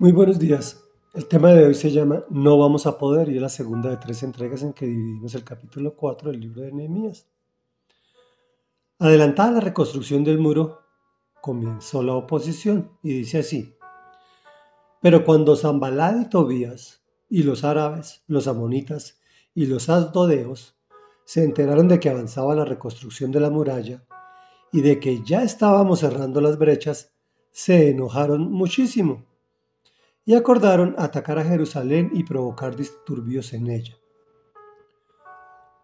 Muy buenos días. El tema de hoy se llama No vamos a poder y es la segunda de tres entregas en que dividimos el capítulo 4 del libro de Nehemías. Adelantada la reconstrucción del muro, comenzó la oposición y dice así. Pero cuando Zambalad y Tobías y los árabes, los amonitas y los asdodeos se enteraron de que avanzaba la reconstrucción de la muralla y de que ya estábamos cerrando las brechas, se enojaron muchísimo y acordaron atacar a Jerusalén y provocar disturbios en ella.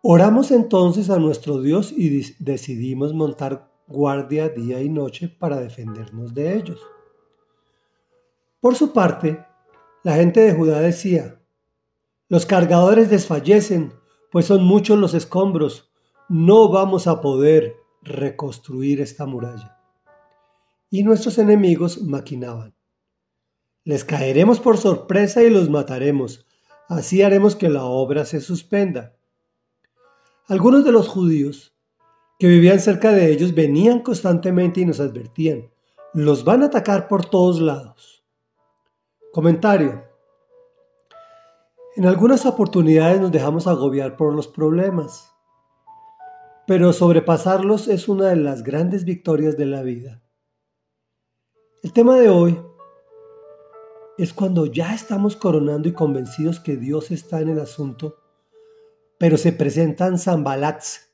Oramos entonces a nuestro Dios y decidimos montar guardia día y noche para defendernos de ellos. Por su parte, la gente de Judá decía, los cargadores desfallecen, pues son muchos los escombros, no vamos a poder reconstruir esta muralla. Y nuestros enemigos maquinaban, les caeremos por sorpresa y los mataremos. Así haremos que la obra se suspenda. Algunos de los judíos que vivían cerca de ellos venían constantemente y nos advertían, los van a atacar por todos lados. Comentario. En algunas oportunidades nos dejamos agobiar por los problemas, pero sobrepasarlos es una de las grandes victorias de la vida. El tema de hoy es cuando ya estamos coronando y convencidos que Dios está en el asunto, pero se presentan zambalats,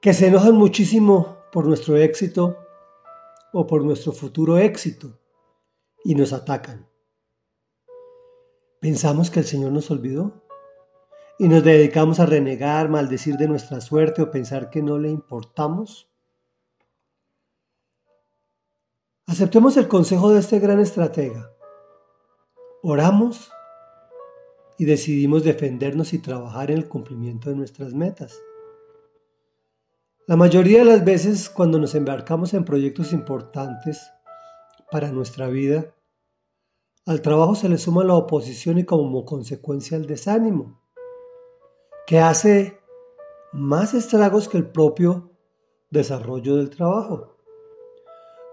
que se enojan muchísimo por nuestro éxito o por nuestro futuro éxito y nos atacan. ¿Pensamos que el Señor nos olvidó? ¿Y nos dedicamos a renegar, maldecir de nuestra suerte o pensar que no le importamos? Aceptemos el consejo de este gran estratega. Oramos y decidimos defendernos y trabajar en el cumplimiento de nuestras metas. La mayoría de las veces cuando nos embarcamos en proyectos importantes para nuestra vida, al trabajo se le suma la oposición y como consecuencia el desánimo, que hace más estragos que el propio desarrollo del trabajo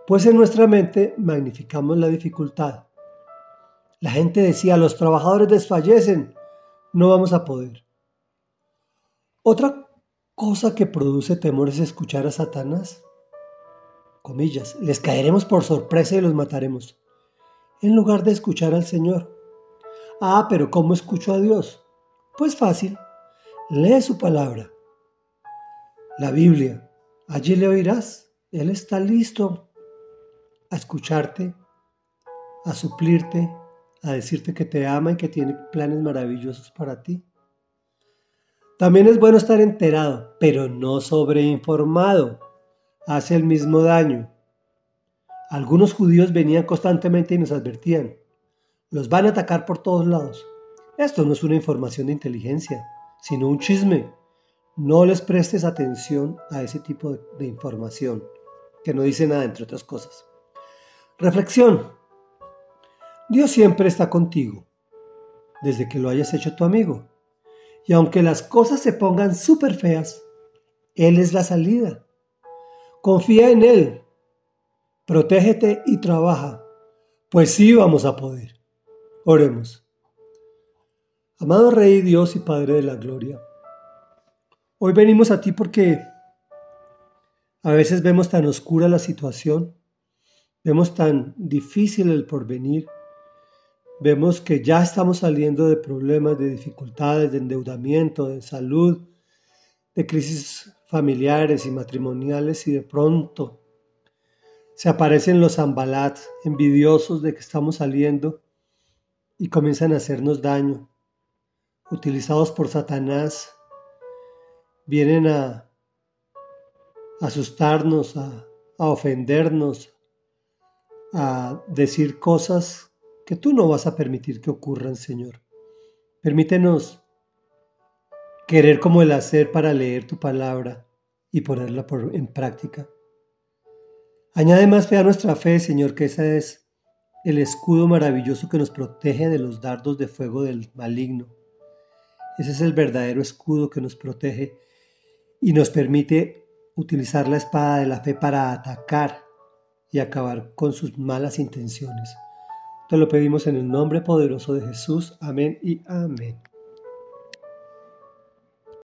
pues en nuestra mente magnificamos la dificultad. La gente decía, los trabajadores desfallecen, no vamos a poder. Otra cosa que produce temor es escuchar a Satanás. Comillas, les caeremos por sorpresa y los mataremos. En lugar de escuchar al Señor. Ah, pero ¿cómo escucho a Dios? Pues fácil, lee su palabra. La Biblia, allí le oirás. Él está listo a escucharte, a suplirte, a decirte que te ama y que tiene planes maravillosos para ti. También es bueno estar enterado, pero no sobreinformado. Hace el mismo daño. Algunos judíos venían constantemente y nos advertían, los van a atacar por todos lados. Esto no es una información de inteligencia, sino un chisme. No les prestes atención a ese tipo de, información, que no dice nada, entre otras cosas. Reflexión. Dios siempre está contigo, desde que lo hayas hecho tu amigo. Y aunque las cosas se pongan súper feas, Él es la salida. Confía en Él, protégete y trabaja, pues sí vamos a poder. Oremos. Amado Rey Dios y Padre de la Gloria, hoy venimos a ti porque a veces vemos tan oscura la situación Vemos tan difícil el porvenir. Vemos que ya estamos saliendo de problemas, de dificultades, de endeudamiento, de salud, de crisis familiares y matrimoniales y de pronto se aparecen los ambalat envidiosos de que estamos saliendo y comienzan a hacernos daño. Utilizados por Satanás, vienen a asustarnos, a, a ofendernos, a decir cosas que tú no vas a permitir que ocurran, Señor. Permítenos querer como el hacer para leer tu palabra y ponerla en práctica. Añade más fe a nuestra fe, Señor, que ese es el escudo maravilloso que nos protege de los dardos de fuego del maligno. Ese es el verdadero escudo que nos protege y nos permite utilizar la espada de la fe para atacar y acabar con sus malas intenciones. Te lo pedimos en el nombre poderoso de Jesús. Amén y amén.